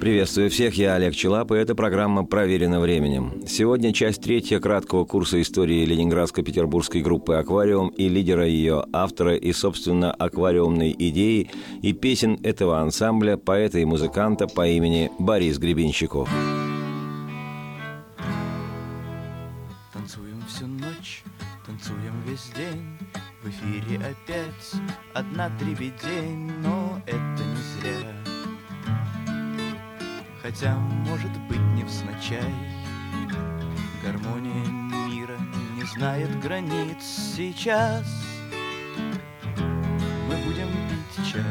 Приветствую всех, я Олег Челап, и эта программа «Проверено временем». Сегодня часть третья краткого курса истории ленинградско-петербургской группы «Аквариум» и лидера ее, автора и, собственно, аквариумной идеи и песен этого ансамбля, поэта и музыканта по имени Борис Гребенщиков. Танцуем всю ночь, танцуем весь день, в эфире опять одна дребедень, но это не зря. Хотя, может быть, не невзначай. Гармония мира не знает границ сейчас. Мы будем пить чай.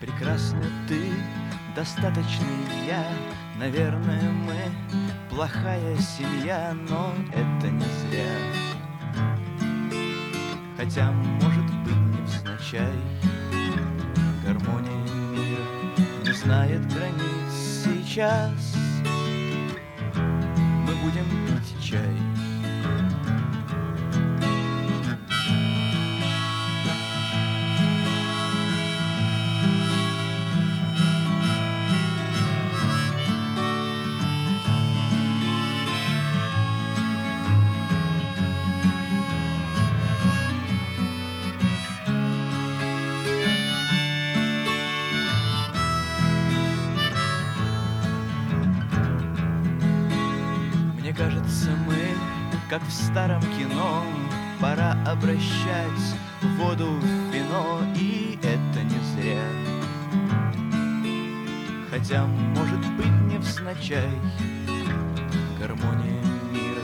Прекрасна ты, достаточный я. Наверное, мы плохая семья Но это не зря. Хотя, может быть, не невзначай. Гармония знает границ сейчас. Мы будем пить чай как в старом кино Пора обращать воду в вино И это не зря. Хотя, может быть, не невзначай Гармония мира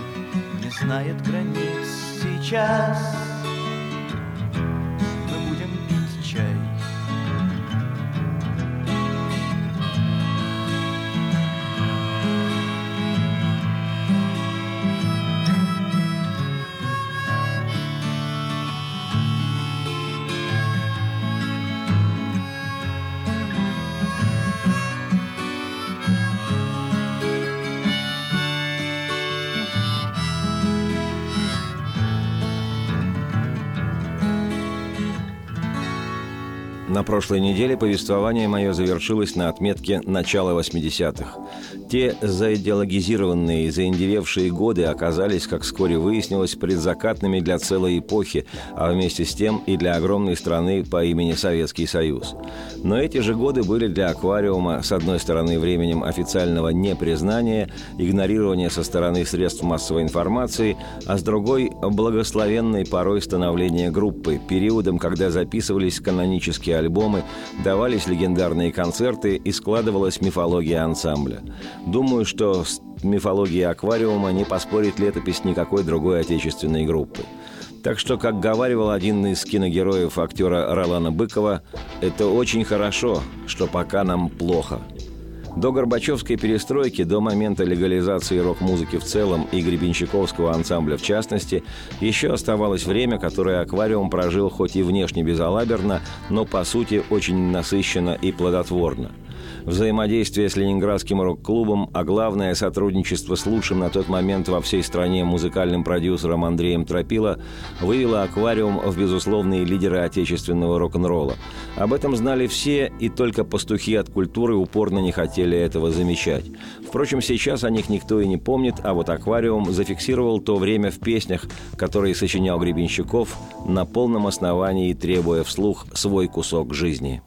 не знает границ сейчас прошлой неделе повествование мое завершилось на отметке начала 80-х. Те заидеологизированные и заиндевевшие годы оказались, как вскоре выяснилось, предзакатными для целой эпохи, а вместе с тем и для огромной страны по имени Советский Союз. Но эти же годы были для аквариума, с одной стороны, временем официального непризнания, игнорирования со стороны средств массовой информации, а с другой – благословенной порой становления группы, периодом, когда записывались канонические альбомы, давались легендарные концерты и складывалась мифология ансамбля. Думаю, что с мифологией аквариума не поспорит летопись никакой другой отечественной группы. Так что, как говаривал один из киногероев актера Ролана Быкова, это очень хорошо, что пока нам плохо – до Горбачевской перестройки, до момента легализации рок-музыки в целом и Гребенщиковского ансамбля в частности, еще оставалось время, которое аквариум прожил хоть и внешне безалаберно, но по сути очень насыщенно и плодотворно – взаимодействие с Ленинградским рок-клубом, а главное – сотрудничество с лучшим на тот момент во всей стране музыкальным продюсером Андреем Тропило вывело «Аквариум» в безусловные лидеры отечественного рок-н-ролла. Об этом знали все, и только пастухи от культуры упорно не хотели этого замечать. Впрочем, сейчас о них никто и не помнит, а вот «Аквариум» зафиксировал то время в песнях, которые сочинял Гребенщиков, на полном основании требуя вслух свой кусок жизни.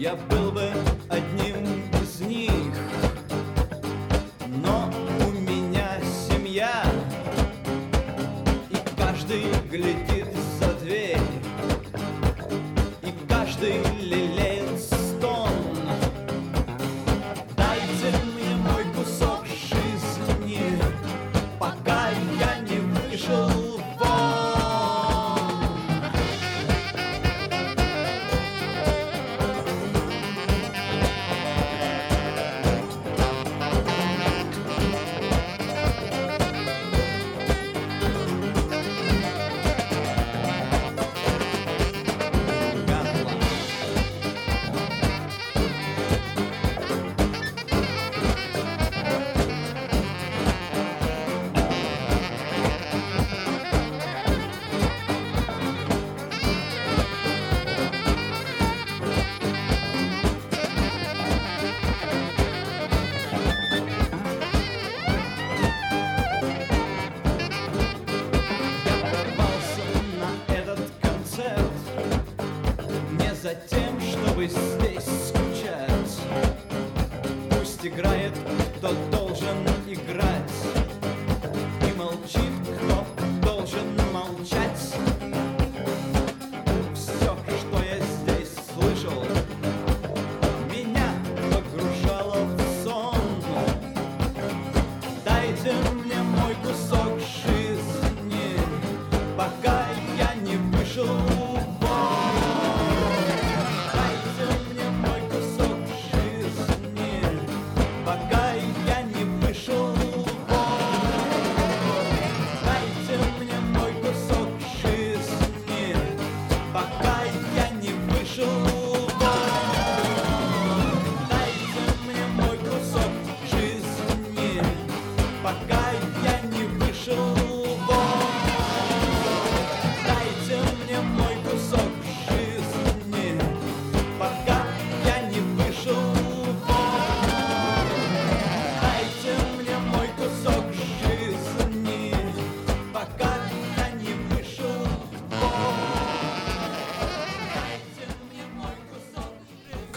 Я был бы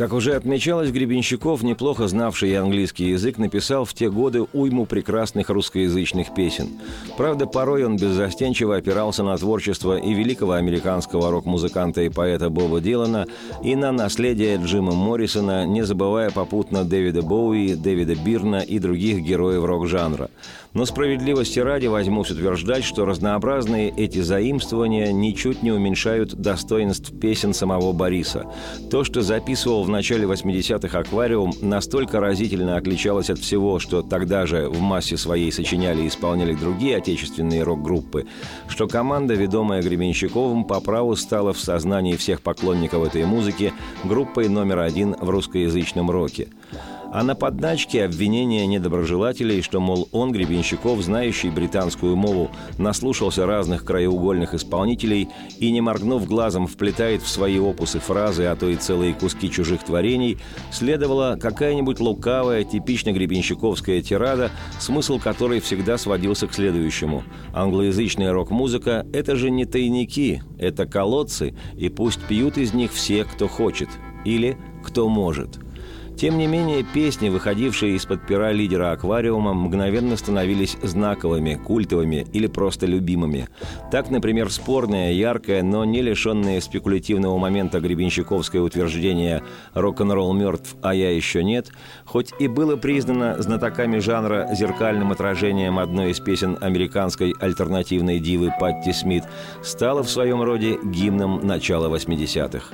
Как уже отмечалось, Гребенщиков, неплохо знавший английский язык, написал в те годы уйму прекрасных русскоязычных песен. Правда, порой он беззастенчиво опирался на творчество и великого американского рок-музыканта и поэта Боба Дилана, и на наследие Джима Моррисона, не забывая попутно Дэвида Боуи, Дэвида Бирна и других героев рок-жанра. Но справедливости ради возьмусь утверждать, что разнообразные эти заимствования ничуть не уменьшают достоинств песен самого Бориса. То, что записывал в начале 80-х «Аквариум», настолько разительно отличалось от всего, что тогда же в массе своей сочиняли и исполняли другие отечественные рок-группы, что команда, ведомая Гребенщиковым, по праву стала в сознании всех поклонников этой музыки группой номер один в русскоязычном роке. А на подначке обвинения недоброжелателей, что, мол, он, Гребенщиков, знающий британскую мову, наслушался разных краеугольных исполнителей и, не моргнув глазом, вплетает в свои опусы фразы, а то и целые куски чужих творений, следовала какая-нибудь лукавая, типично гребенщиковская тирада, смысл которой всегда сводился к следующему. Англоязычная рок-музыка – это же не тайники, это колодцы, и пусть пьют из них все, кто хочет. Или кто может. Тем не менее, песни, выходившие из-под пера лидера аквариума, мгновенно становились знаковыми, культовыми или просто любимыми. Так, например, спорное, яркое, но не лишенное спекулятивного момента гребенщиковское утверждение «рок-н-ролл мертв, а я еще нет», хоть и было признано знатоками жанра зеркальным отражением одной из песен американской альтернативной дивы Патти Смит, стало в своем роде гимном начала 80-х.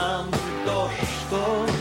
من داشتم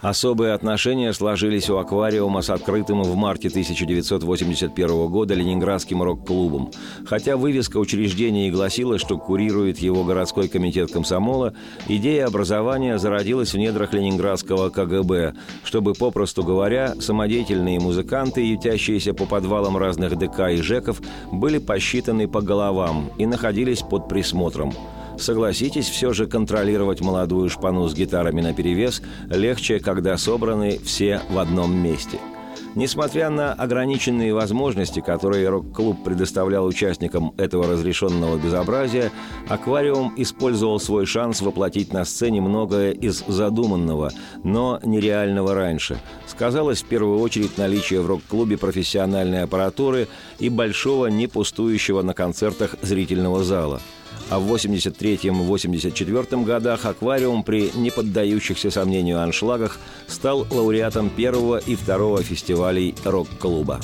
Особые отношения сложились у аквариума с открытым в марте 1981 года Ленинградским рок-клубом. Хотя вывеска учреждения и гласила, что курирует его городской комитет комсомола, идея образования зародилась в недрах ленинградского КГБ, чтобы, попросту говоря, самодеятельные музыканты, ютящиеся по подвалам разных ДК и ЖЭКов, были посчитаны по головам и находились под присмотром – Согласитесь, все же контролировать молодую шпану с гитарами наперевес легче, когда собраны все в одном месте. Несмотря на ограниченные возможности, которые рок-клуб предоставлял участникам этого разрешенного безобразия, «Аквариум» использовал свой шанс воплотить на сцене многое из задуманного, но нереального раньше. Сказалось в первую очередь наличие в рок-клубе профессиональной аппаратуры и большого, не пустующего на концертах зрительного зала – а в 83-84 годах «Аквариум» при неподдающихся сомнению аншлагах стал лауреатом первого и второго фестивалей рок-клуба.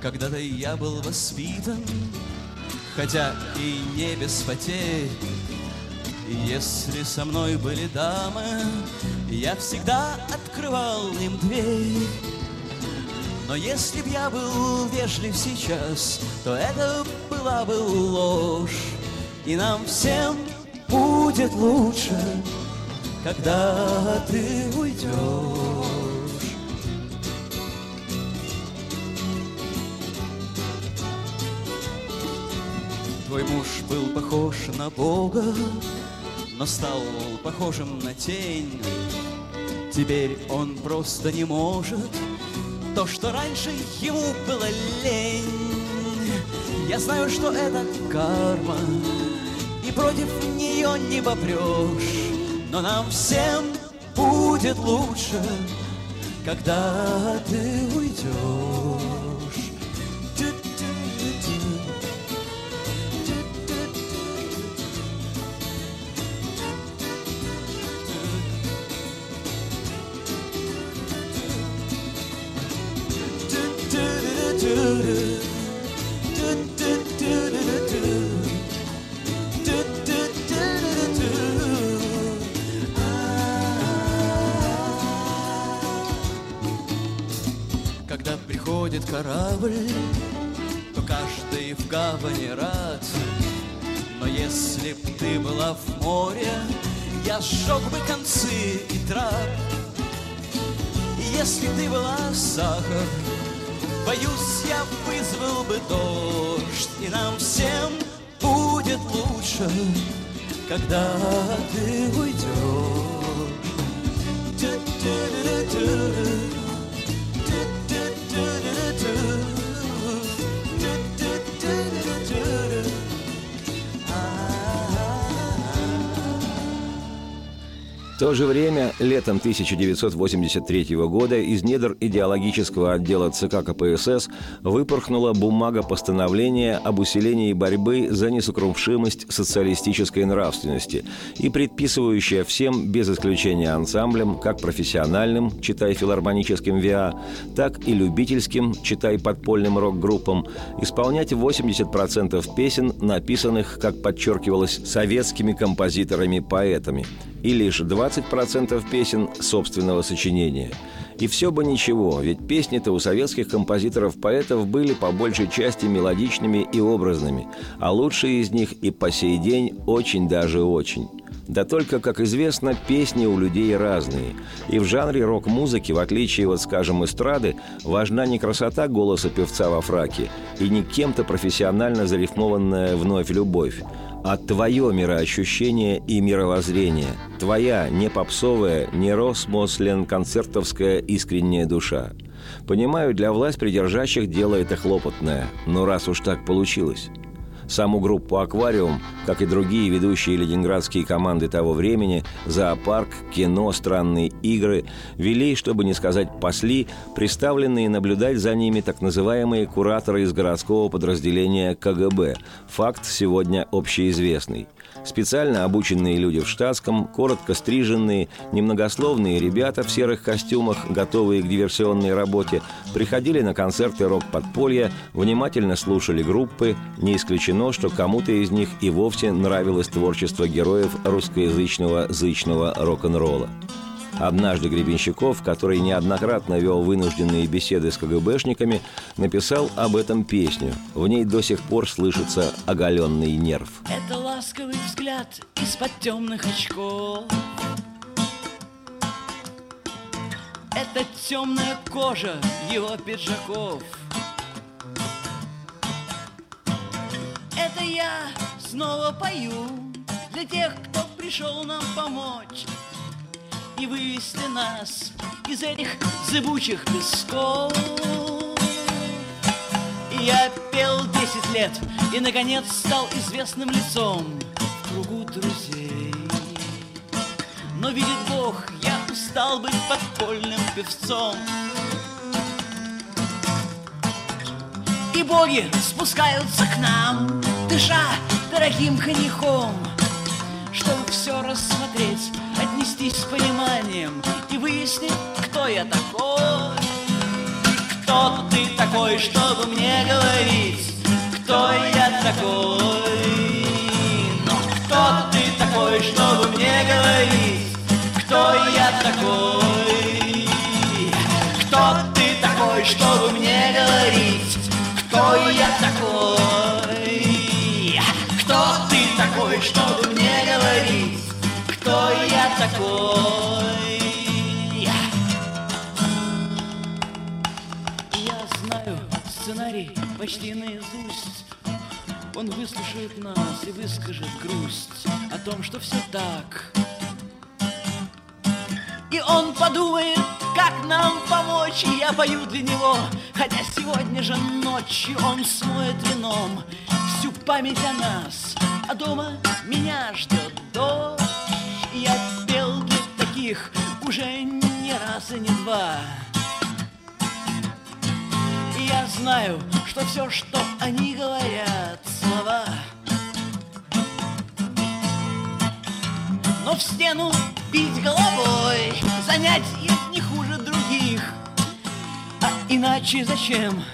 Когда-то я был воспитан, хотя и не без потерь, если со мной были дамы, я всегда открывал им дверь. Но если б я был вежлив сейчас, то это была бы ложь. И нам всем будет лучше, когда ты уйдешь. Твой муж был похож на Бога, но стал похожим на тень. Теперь он просто не может то, что раньше ему было лень. Я знаю, что это карма, и против нее не попрешь. Но нам всем будет лучше, когда ты уйдешь. Дождь, и нам всем будет лучше, когда ты уйдешь. В то же время, летом 1983 года из недр идеологического отдела ЦК КПСС выпорхнула бумага постановления об усилении борьбы за несокрушимость социалистической нравственности и предписывающая всем, без исключения ансамблям, как профессиональным, читай филармоническим ВИА, так и любительским, читай подпольным рок-группам, исполнять 80% песен, написанных, как подчеркивалось, советскими композиторами-поэтами – и лишь 20% песен собственного сочинения. И все бы ничего, ведь песни-то у советских композиторов-поэтов были по большей части мелодичными и образными, а лучшие из них и по сей день очень даже очень. Да только, как известно, песни у людей разные. И в жанре рок-музыки, в отличие от, скажем, эстрады, важна не красота голоса певца во фраке и не кем-то профессионально зарифмованная вновь любовь, а твое мироощущение и мировоззрение, твоя не попсовая, не росмослен концертовская искренняя душа. Понимаю, для власть придержащих дело это хлопотное, но раз уж так получилось. Саму группу «Аквариум», как и другие ведущие ленинградские команды того времени, зоопарк, кино, странные игры, вели, чтобы не сказать «пасли», представленные наблюдать за ними так называемые кураторы из городского подразделения КГБ. Факт сегодня общеизвестный. Специально обученные люди в штатском, коротко стриженные, немногословные ребята в серых костюмах, готовые к диверсионной работе, приходили на концерты рок-подполья, внимательно слушали группы, не исключено, что кому-то из них и вовсе нравилось творчество героев русскоязычного зычного рок-н-ролла. Однажды Гребенщиков, который неоднократно вел вынужденные беседы с КГБшниками, написал об этом песню. В ней до сих пор слышится оголенный нерв. Это ласковый взгляд из-под темных очков. Это темная кожа его пиджаков. Это я снова пою для тех, кто пришел нам помочь и вывести нас из этих зыбучих песков. Я пел десять лет и, наконец, стал известным лицом в кругу друзей. Но, видит Бог, я устал быть подпольным певцом. И боги спускаются к нам, дыша дорогим коньяком, чтобы все рассмотреть, отнестись с пониманием и выяснить, кто я такой. Кто ты такой, чтобы мне говорить, кто я такой? Но кто ты такой, чтобы мне говорить, кто я такой? Кто ты такой, чтобы мне говорить, кто я такой? Кто ты такой, чтобы такой? Я знаю сценарий почти наизусть. Он выслушает нас и выскажет грусть о том, что все так. И он подумает, как нам помочь, и я пою для него, хотя сегодня же ночью он смоет вином всю память о нас, а дома меня ждет дождь. Я таких уже не раз и не два. Я знаю, что все, что они говорят, слова. Но в стену бить головой занятие не хуже других. А иначе зачем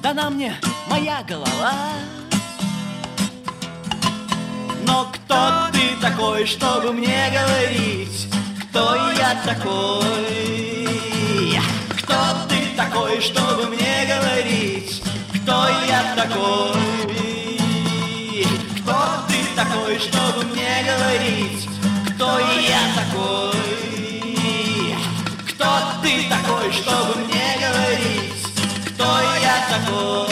дана мне моя голова? Но кто ты такой, чтобы мне говорить, кто я такой? Кто ты такой, чтобы мне говорить, кто я такой? Кто ты такой, чтобы мне говорить, кто я такой? Кто ты такой, чтобы мне говорить, кто я такой?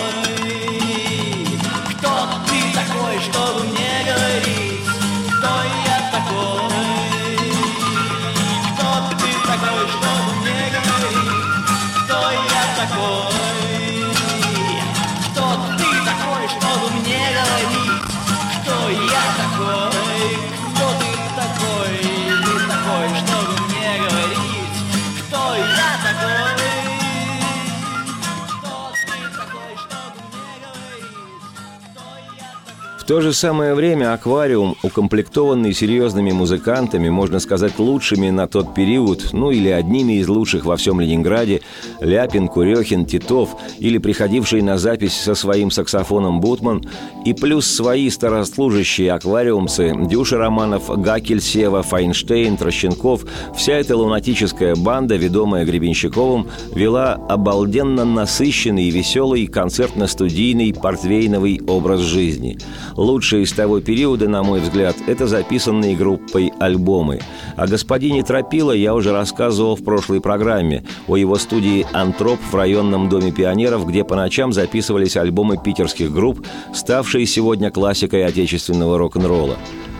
То же самое время «Аквариум», укомплектованный серьезными музыкантами, можно сказать, лучшими на тот период, ну или одними из лучших во всем Ленинграде, Ляпин, Курехин, Титов, или приходивший на запись со своим саксофоном Бутман, и плюс свои старослужащие аквариумцы Дюша Романов, Гакель, Сева, Файнштейн, Трощенков, вся эта лунатическая банда, ведомая Гребенщиковым, вела обалденно насыщенный и веселый концертно-студийный портвейновый образ жизни. Лучшие из того периода, на мой взгляд, это записанные группой альбомы. О господине Тропила я уже рассказывал в прошлой программе, о его студии «Антроп» в районном доме пионеров, где по ночам записывались альбомы питерских групп, ставшие сегодня классикой отечественного рок-н-ролла.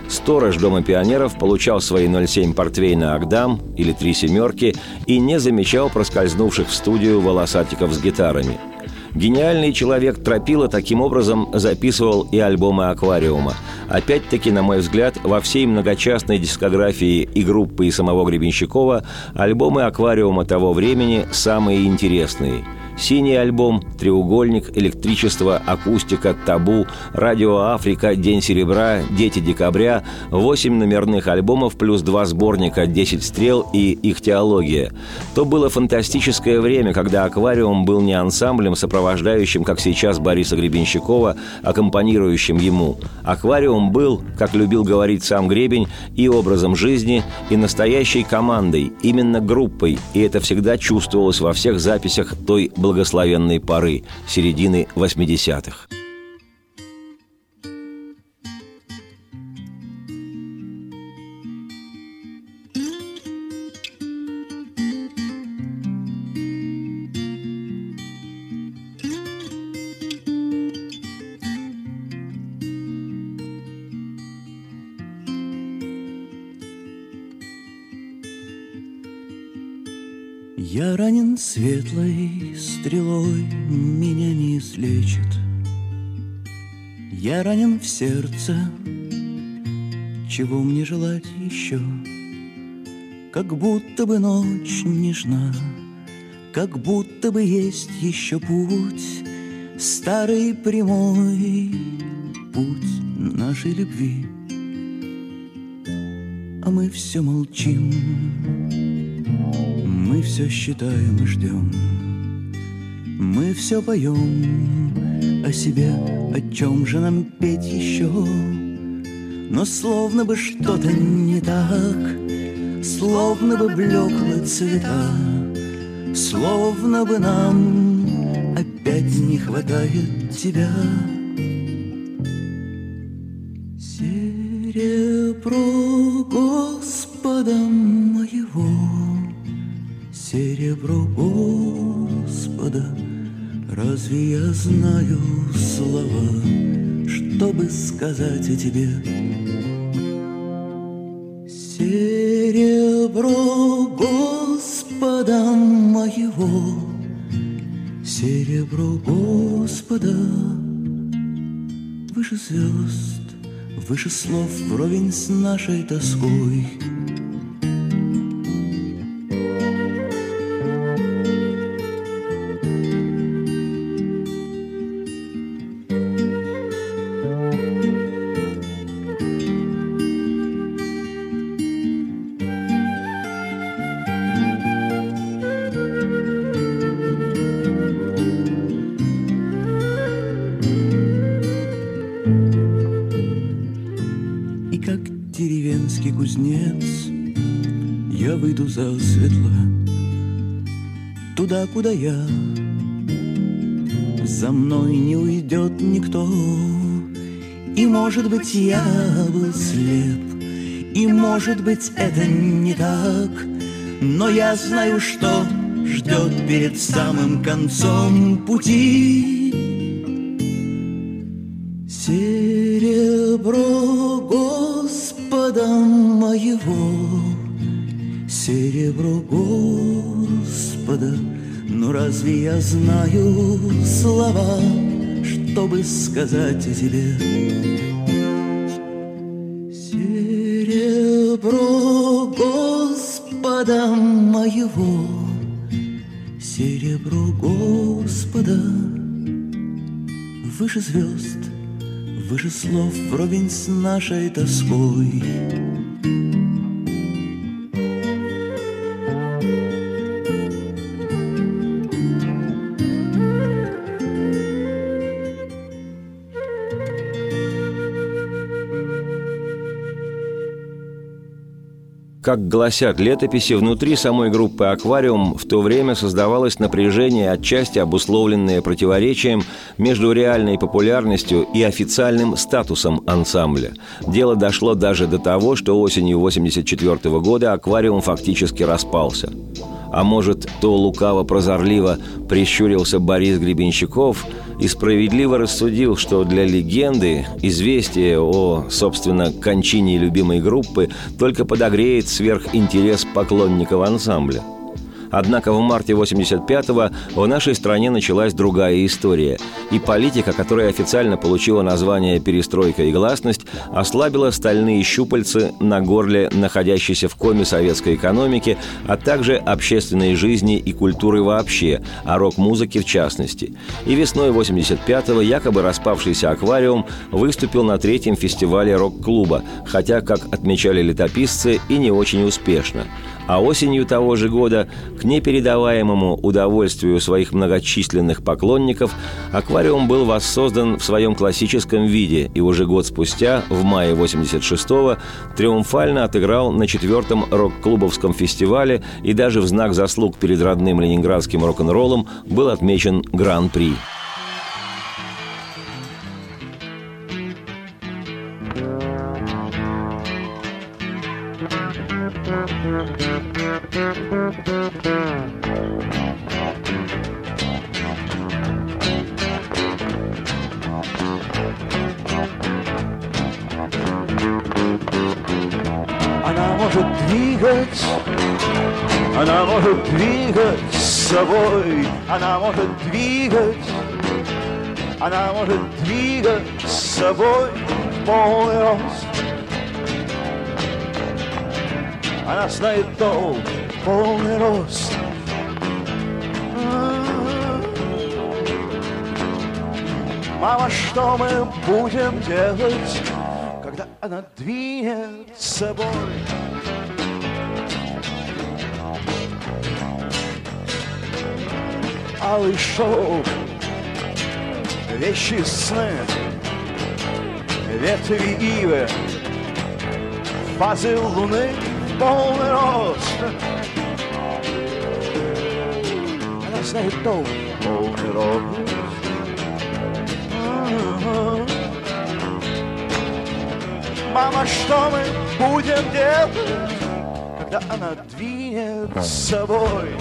Сторож Дома пионеров получал свои 0,7 портвейна «Агдам» или «Три семерки» и не замечал проскользнувших в студию волосатиков с гитарами. Гениальный человек Тропила таким образом записывал и альбомы «Аквариума». Опять-таки, на мой взгляд, во всей многочастной дискографии и группы, и самого Гребенщикова альбомы «Аквариума» того времени самые интересные – Синий альбом, треугольник, электричество, акустика, табу, радио Африка, День серебра, Дети декабря, восемь номерных альбомов плюс два сборника «Десять стрел» и «Их теология». То было фантастическое время, когда «Аквариум» был не ансамблем, сопровождающим, как сейчас, Бориса Гребенщикова, аккомпанирующим ему. «Аквариум» был, как любил говорить сам Гребень, и образом жизни, и настоящей командой, именно группой, и это всегда чувствовалось во всех записях той благословенной поры, середины 80-х. Я ранен светлой стрелой, меня не излечит. Я ранен в сердце, чего мне желать еще? Как будто бы ночь нежна, как будто бы есть еще путь, старый прямой путь нашей любви. А мы все молчим, мы все считаем и ждем. Мы все поем о себе, о чем же нам петь еще. Но словно бы что-то не так, словно бы блеклы цвета, словно бы нам опять не хватает тебя. Знаю слова, чтобы сказать о тебе? Серебро Господа моего, серебро Господа, выше звезд Выше слов вровень с нашей тоской куда я. За мной не уйдет никто. И, может быть, я был слеп. И, может быть, это не так. Но я знаю, что ждет перед самым концом пути разве я знаю слова, чтобы сказать о тебе? Серебро Господа моего, серебро Господа, выше звезд, выше слов, вровень с нашей тоской. Как гласят летописи, внутри самой группы «Аквариум» в то время создавалось напряжение, отчасти обусловленное противоречием между реальной популярностью и официальным статусом ансамбля. Дело дошло даже до того, что осенью 1984 года «Аквариум» фактически распался. А может, то лукаво-прозорливо прищурился Борис Гребенщиков – и справедливо рассудил, что для легенды известие о, собственно, кончине любимой группы только подогреет сверхинтерес поклонников ансамбля – Однако в марте 85-го в нашей стране началась другая история. И политика, которая официально получила название «перестройка и гласность», ослабила стальные щупальцы на горле находящейся в коме советской экономики, а также общественной жизни и культуры вообще, а рок-музыки в частности. И весной 85-го якобы распавшийся аквариум выступил на третьем фестивале рок-клуба, хотя, как отмечали летописцы, и не очень успешно – а осенью того же года, к непередаваемому удовольствию своих многочисленных поклонников, аквариум был воссоздан в своем классическом виде и уже год спустя, в мае 86-го, триумфально отыграл на четвертом рок-клубовском фестивале и даже в знак заслуг перед родным ленинградским рок-н-роллом был отмечен Гран-при. Будем делать, когда она двинет с собой? Алый шелк, вещи сны, ветви ивы, фазы луны полный рост. Она знает толк, полный рост. Мама, что мы будем делать, когда она двинет с собой?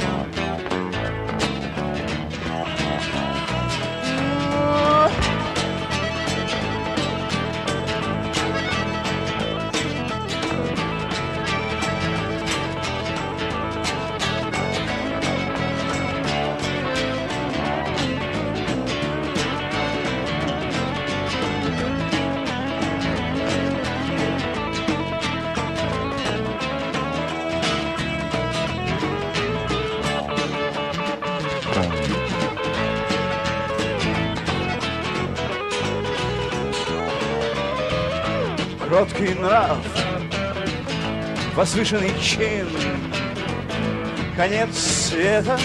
Нрав, возвышенный чин, конец света,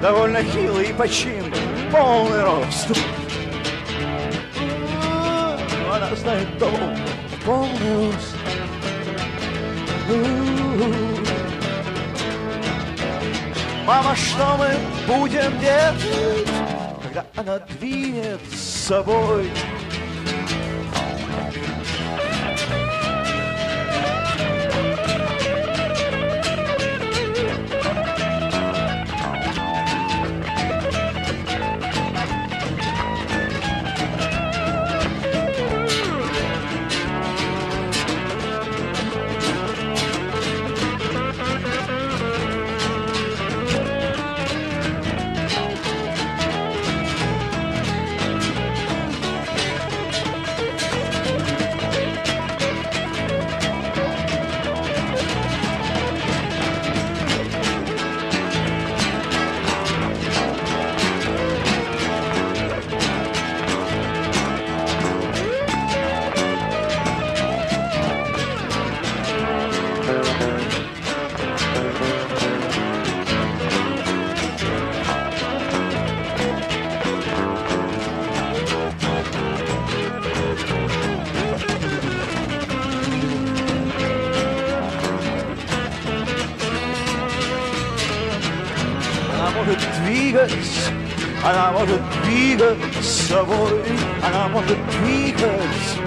довольно хилый почин, полный рост. Она знает дом, полный рост. Мама, что мы будем делать, когда она двинет с собой? Собой, она может двигать,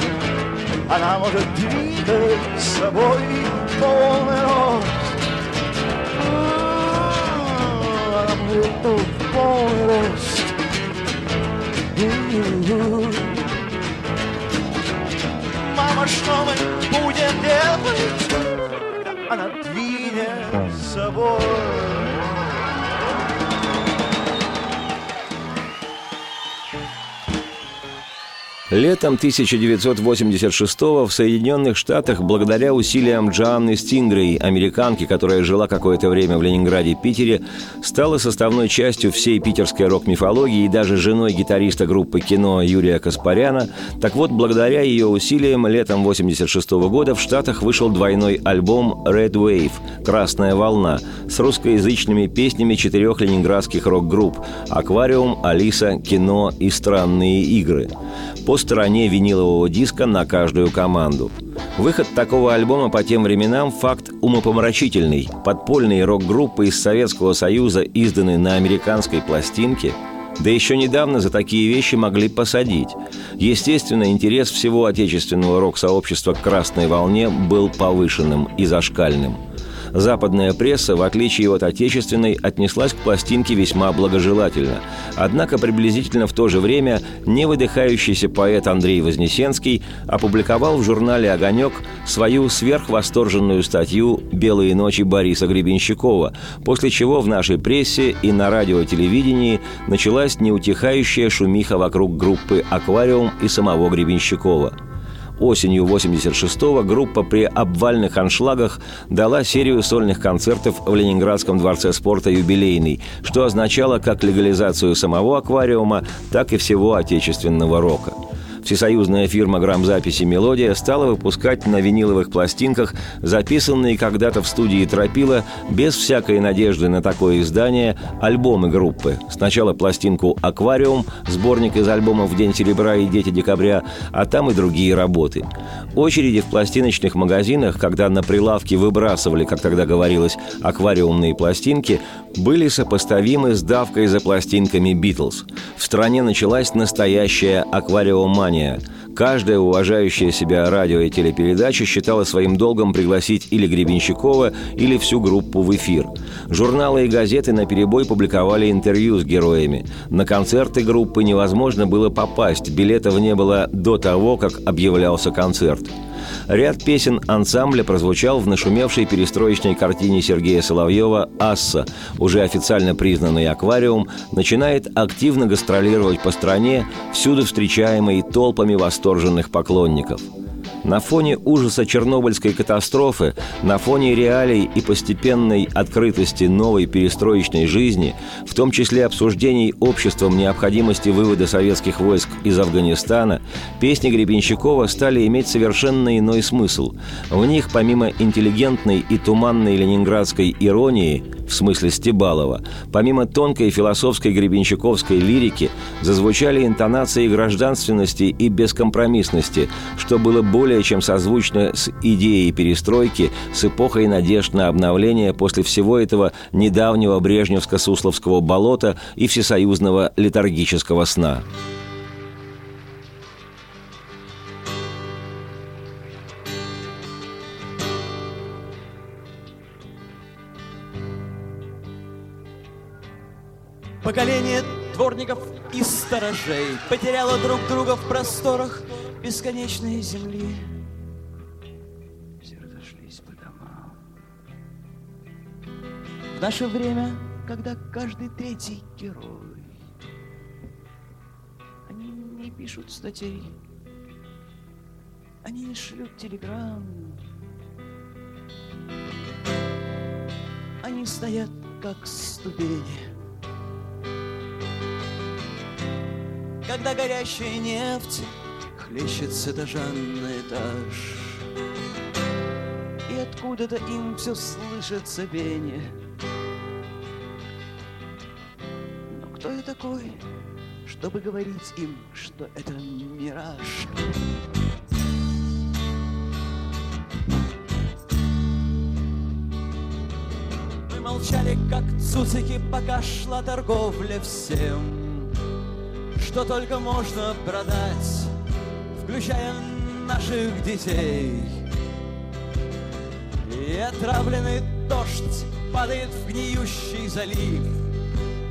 она может двигать с собой полный рост. Она может полный рост. Мама, что мы будем делать, когда она двинет собой? Летом 1986 в Соединенных Штатах, благодаря усилиям Джоанны Стингрей, американки, которая жила какое-то время в Ленинграде и Питере, стала составной частью всей питерской рок-мифологии и даже женой гитариста группы кино Юрия Каспаряна. Так вот, благодаря ее усилиям, летом 1986 года в Штатах вышел двойной альбом «Red Wave» – «Красная волна» с русскоязычными песнями четырех ленинградских рок-групп «Аквариум», «Алиса», «Кино» и «Странные игры» стороне винилового диска на каждую команду. Выход такого альбома по тем временам – факт умопомрачительный. Подпольные рок-группы из Советского Союза, изданные на американской пластинке – да еще недавно за такие вещи могли посадить. Естественно, интерес всего отечественного рок-сообщества к «Красной волне» был повышенным и зашкальным – Западная пресса, в отличие от отечественной, отнеслась к пластинке весьма благожелательно. Однако приблизительно в то же время невыдыхающийся поэт Андрей Вознесенский опубликовал в журнале «Огонек» свою сверхвосторженную статью «Белые ночи» Бориса Гребенщикова, после чего в нашей прессе и на радио телевидении началась неутихающая шумиха вокруг группы «Аквариум» и самого Гребенщикова – осенью 86-го группа при обвальных аншлагах дала серию сольных концертов в Ленинградском дворце спорта «Юбилейный», что означало как легализацию самого аквариума, так и всего отечественного рока – Всесоюзная фирма грамзаписи «Мелодия» стала выпускать на виниловых пластинках, записанные когда-то в студии Тропила, без всякой надежды на такое издание, альбомы группы. Сначала пластинку «Аквариум», сборник из альбомов «День серебра» и «Дети декабря», а там и другие работы. Очереди в пластиночных магазинах, когда на прилавке выбрасывали, как тогда говорилось, аквариумные пластинки, были сопоставимы с давкой за пластинками «Битлз». В стране началась настоящая аквариумания. Каждая уважающая себя радио и телепередача считала своим долгом пригласить или Гребенщикова, или всю группу в эфир. Журналы и газеты на перебой публиковали интервью с героями. На концерты группы невозможно было попасть, билетов не было до того, как объявлялся концерт. Ряд песен ансамбля прозвучал в нашумевшей перестроечной картине Сергея Соловьева «Асса». Уже официально признанный «Аквариум» начинает активно гастролировать по стране, всюду встречаемый толпами восторженных поклонников – на фоне ужаса Чернобыльской катастрофы, на фоне реалий и постепенной открытости новой перестроечной жизни, в том числе обсуждений обществом необходимости вывода советских войск из Афганистана, песни Гребенщикова стали иметь совершенно иной смысл. В них, помимо интеллигентной и туманной ленинградской иронии, в смысле Стебалова, помимо тонкой философской гребенщиковской лирики, зазвучали интонации гражданственности и бескомпромиссности, что было более чем созвучно с идеей перестройки, с эпохой надежд на обновление после всего этого недавнего брежневско-сусловского болота и всесоюзного летаргического сна. Поколение дворников и сторожей Потеряло друг друга в просторах бесконечной земли. Все разошлись по домам. В наше время, когда каждый третий герой, Они не пишут статей, они не шлют телеграмм, Они стоят, как ступени, когда горящая нефть хлещет с на этаж. И откуда-то им все слышится пение. Но кто я такой, чтобы говорить им, что это мираж? Мы молчали, как цуцики, пока шла торговля всем что только можно продать, включая наших детей. И отравленный дождь падает в гниющий залив,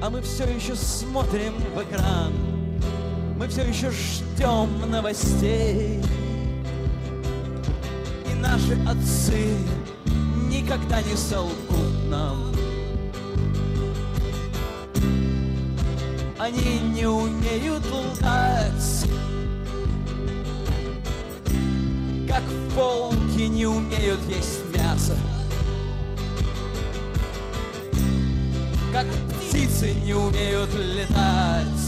а мы все еще смотрим в экран, мы все еще ждем новостей. И наши отцы никогда не солгут нам. Они не умеют лгать. Как волки не умеют есть мясо. Как птицы не умеют летать.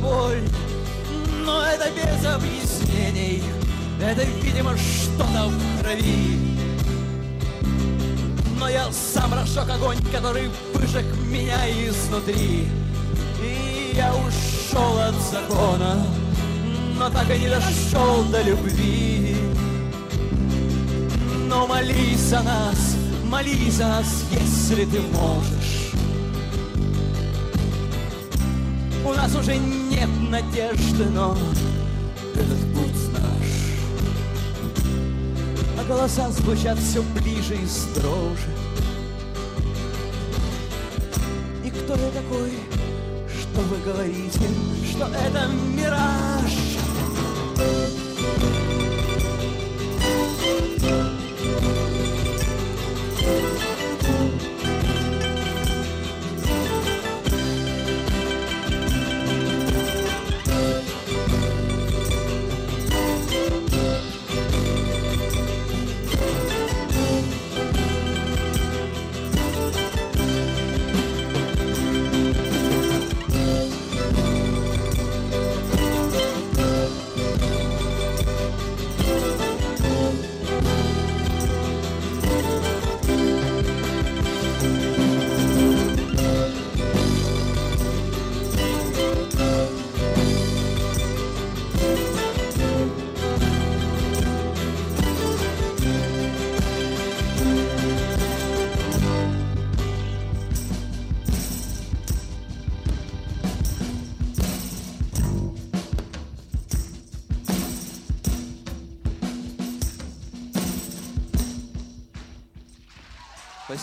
Это? Но это без объяснений, это, видимо, что-то в крови. Но я сам разжег огонь, который выжег меня изнутри. И я ушел от закона, но так и не дошел до любви. Но молись за нас, молись за нас, если ты можешь. У нас уже нет надежды, но этот путь наш. А голоса звучат все ближе и строже. И кто я такой, что вы говорите, что это мираж?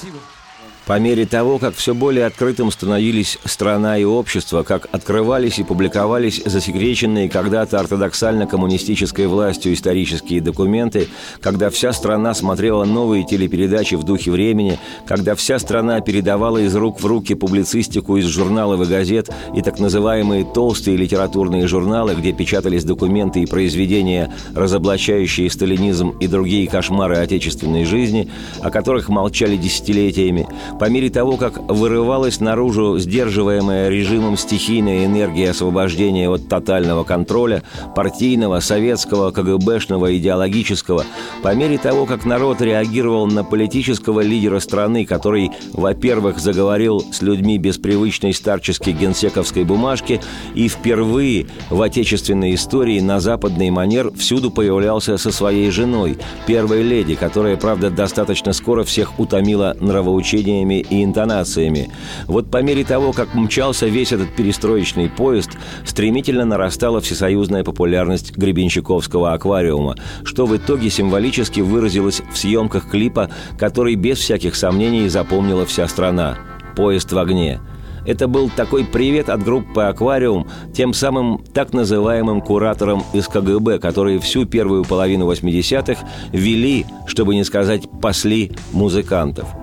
Спасибо. По мере того, как все более открытым становились страна и общество, как открывались и публиковались засекреченные когда-то ортодоксально-коммунистической властью исторические документы, когда вся страна смотрела новые телепередачи в духе времени, когда вся страна передавала из рук в руки публицистику из журналов и газет и так называемые толстые литературные журналы, где печатались документы и произведения, разоблачающие сталинизм и другие кошмары отечественной жизни, о которых молчали десятилетиями, по мере того, как вырывалась наружу сдерживаемая режимом стихийная энергия освобождения от тотального контроля, партийного, советского, КГБшного, идеологического, по мере того, как народ реагировал на политического лидера страны, который, во-первых, заговорил с людьми без привычной старческой генсековской бумажки и впервые в отечественной истории на западный манер всюду появлялся со своей женой, первой леди, которая, правда, достаточно скоро всех утомила нравоучениями и интонациями. Вот по мере того, как мчался весь этот перестроечный поезд, стремительно нарастала всесоюзная популярность Гребенщиковского аквариума, что в итоге символически выразилось в съемках клипа, который без всяких сомнений запомнила вся страна. «Поезд в огне». Это был такой привет от группы «Аквариум» тем самым так называемым кураторам из КГБ, которые всю первую половину 80-х вели, чтобы не сказать «пасли» музыкантов –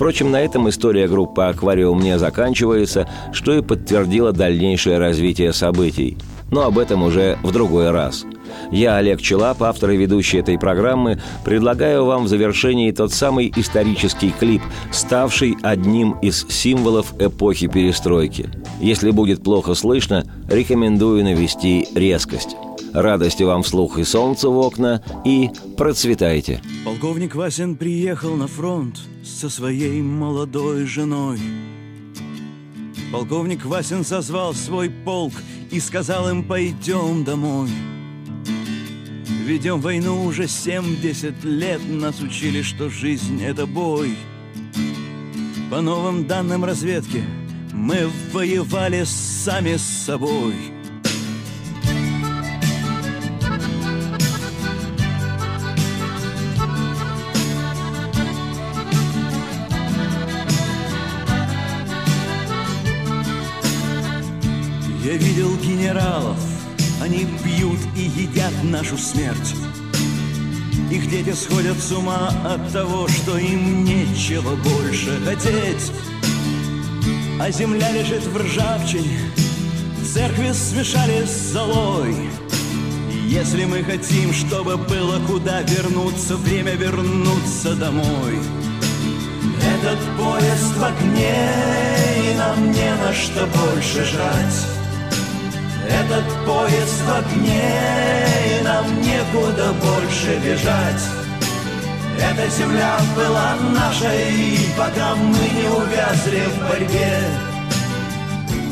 Впрочем, на этом история группы «Аквариум» не заканчивается, что и подтвердило дальнейшее развитие событий. Но об этом уже в другой раз. Я, Олег Челап, автор и ведущий этой программы, предлагаю вам в завершении тот самый исторический клип, ставший одним из символов эпохи перестройки. Если будет плохо слышно, рекомендую навести резкость. Радости вам вслух и солнце в окна, и процветайте. Полковник Васин приехал на фронт со своей молодой женой. Полковник Васин созвал свой полк и сказал им «пойдем домой». Ведем войну уже 70 лет, нас учили, что жизнь — это бой. По новым данным разведки мы воевали сами с собой — Я видел генералов, они пьют и едят нашу смерть. Их дети сходят с ума от того, что им нечего больше хотеть. А земля лежит в ржавчине, церкви смешали с золой. Если мы хотим, чтобы было куда вернуться, время вернуться домой. Этот поезд в огне, и нам не на что больше жать. Этот поезд в огне, и нам некуда больше бежать. Эта земля была нашей, пока мы не увязли в борьбе.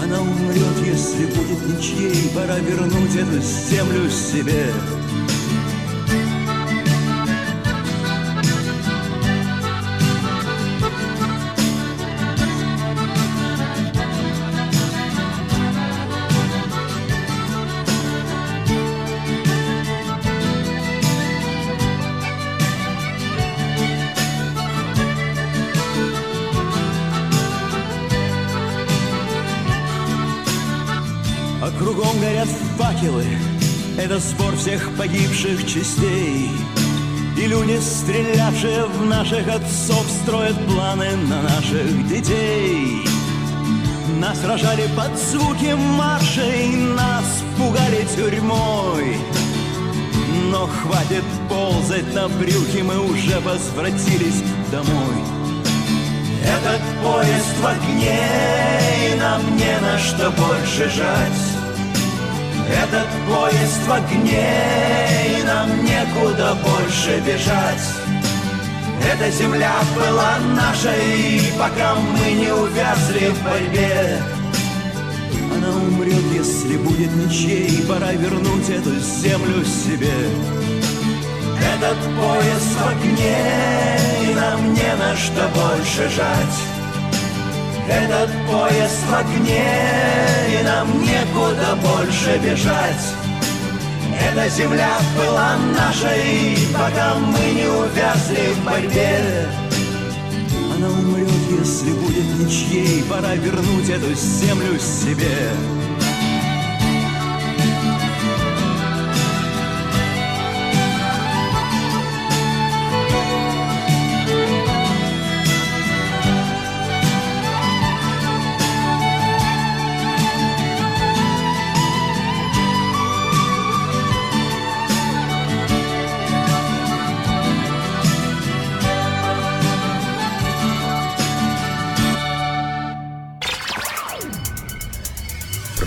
Она умрет, если будет ничьей, пора вернуть эту землю себе. Всех погибших частей. И люди, стрелявшие в наших отцов, строят планы на наших детей. Нас рожали под звуки маршей, нас пугали тюрьмой. Но хватит ползать на брюхе, мы уже возвратились домой. Этот поезд в огне, и нам не на что больше жать. Этот поезд в огне, и нам некуда больше бежать. Эта земля была нашей, пока мы не увязли в борьбе. Она умрет, если будет ничей, пора вернуть эту землю себе. Этот поезд в огне, и нам не на что больше жать. Этот поезд в огне, и нам некуда больше бежать. Эта земля была нашей, пока мы не увязли в борьбе. Она умрет, если будет ничьей, пора вернуть эту землю себе.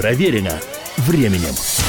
Проверено временем.